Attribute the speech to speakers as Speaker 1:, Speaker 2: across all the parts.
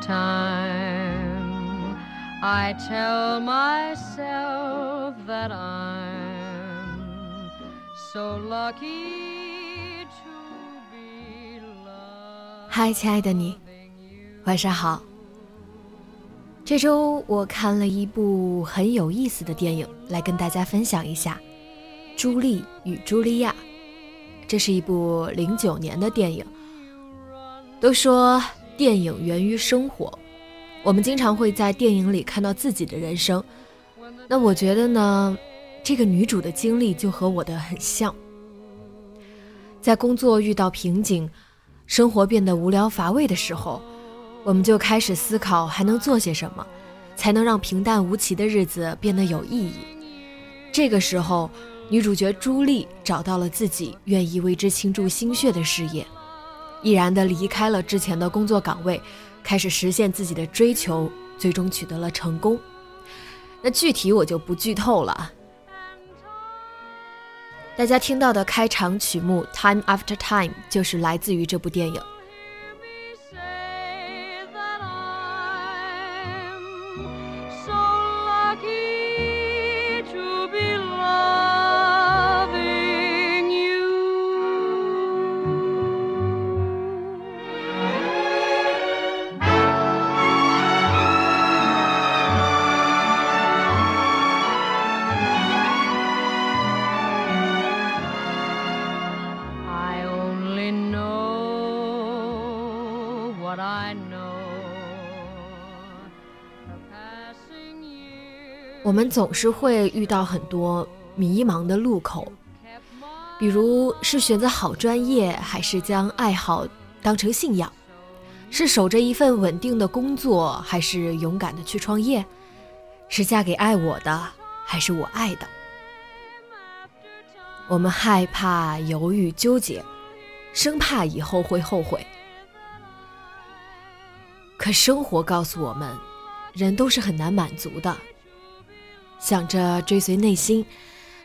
Speaker 1: ？time, I tell myself that I'm so lucky to be loved.
Speaker 2: 嗨，亲爱的你，晚上好。这周我看了一部很有意思的电影，来跟大家分享一下《朱莉与茱莉亚》。这是一部零九年的电影。都说。电影源于生活，我们经常会在电影里看到自己的人生。那我觉得呢，这个女主的经历就和我的很像。在工作遇到瓶颈，生活变得无聊乏味的时候，我们就开始思考还能做些什么，才能让平淡无奇的日子变得有意义。这个时候，女主角朱莉找到了自己愿意为之倾注心血的事业。毅然地离开了之前的工作岗位，开始实现自己的追求，最终取得了成功。那具体我就不剧透了。大家听到的开场曲目《Time After Time》就是来自于这部电影。我们总是会遇到很多迷茫的路口，比如是选择好专业，还是将爱好当成信仰；是守着一份稳定的工作，还是勇敢的去创业；是嫁给爱我的，还是我爱的。我们害怕、犹豫、纠结，生怕以后会后悔。可生活告诉我们，人都是很难满足的。想着追随内心，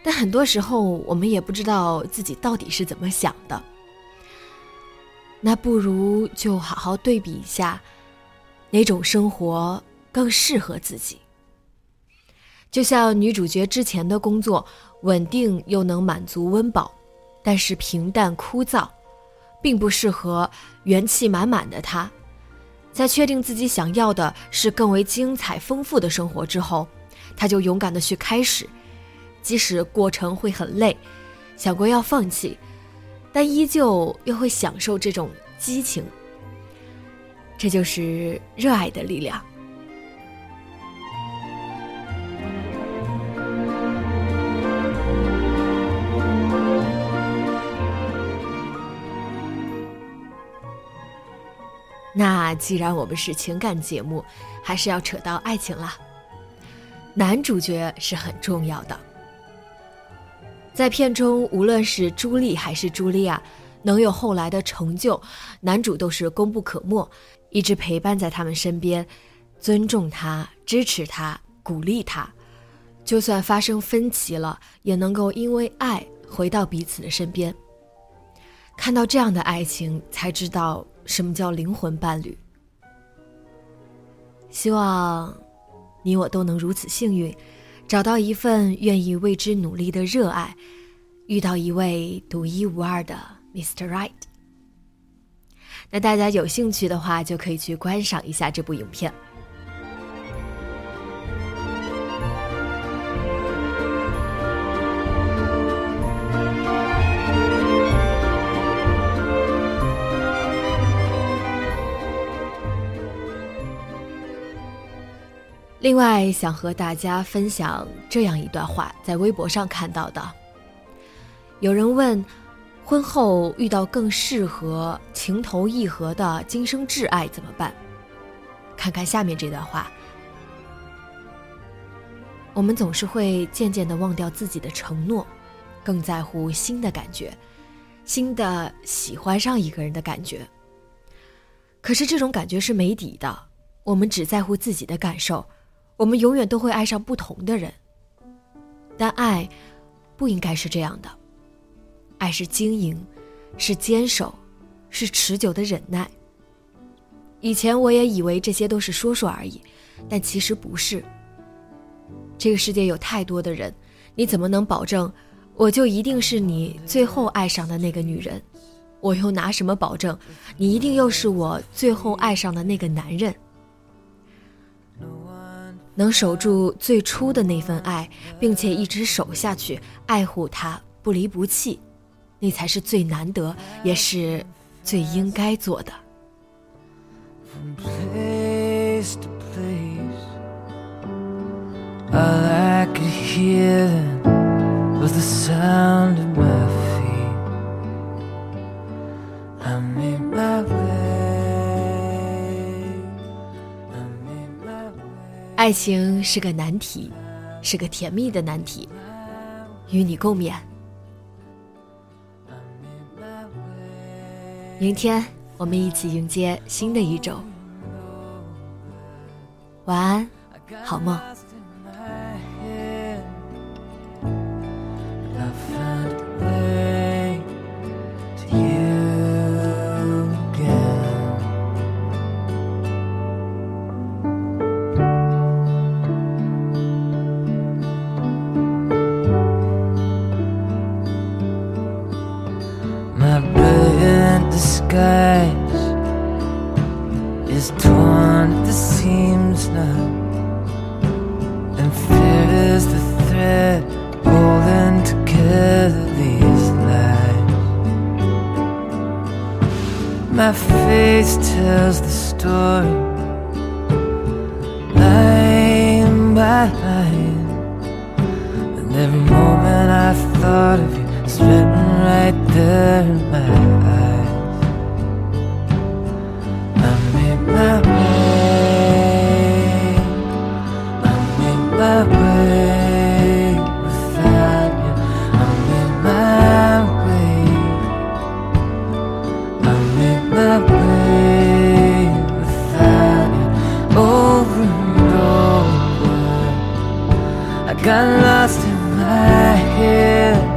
Speaker 2: 但很多时候我们也不知道自己到底是怎么想的。那不如就好好对比一下，哪种生活更适合自己。就像女主角之前的工作，稳定又能满足温饱，但是平淡枯燥，并不适合元气满满的她。在确定自己想要的是更为精彩丰富的生活之后。他就勇敢的去开始，即使过程会很累，想过要放弃，但依旧又会享受这种激情。这就是热爱的力量。那既然我们是情感节目，还是要扯到爱情了。男主角是很重要的，在片中，无论是朱莉还是茱莉亚，能有后来的成就，男主都是功不可没，一直陪伴在他们身边，尊重他，支持他，鼓励他，就算发生分歧了，也能够因为爱回到彼此的身边。看到这样的爱情，才知道什么叫灵魂伴侣。希望。你我都能如此幸运，找到一份愿意为之努力的热爱，遇到一位独一无二的 Mr. Right。那大家有兴趣的话，就可以去观赏一下这部影片。另外，想和大家分享这样一段话，在微博上看到的。有人问，婚后遇到更适合、情投意合的今生挚爱怎么办？看看下面这段话：我们总是会渐渐地忘掉自己的承诺，更在乎新的感觉，新的喜欢上一个人的感觉。可是这种感觉是没底的，我们只在乎自己的感受。我们永远都会爱上不同的人，但爱不应该是这样的。爱是经营，是坚守，是持久的忍耐。以前我也以为这些都是说说而已，但其实不是。这个世界有太多的人，你怎么能保证我就一定是你最后爱上的那个女人？我又拿什么保证你一定又是我最后爱上的那个男人？能守住最初的那份爱，并且一直守下去，爱护他，不离不弃，那才是最难得，也是最应该做的。爱情是个难题，是个甜蜜的难题，与你共勉。明天我们一起迎接新的一周。晚安，好梦。
Speaker 3: gush is torn at the seams now, and fear is the thread holding together these lies. My face tells the story, line by line, and every moment I thought of you splitting right there in my eyes. Got lost in my head.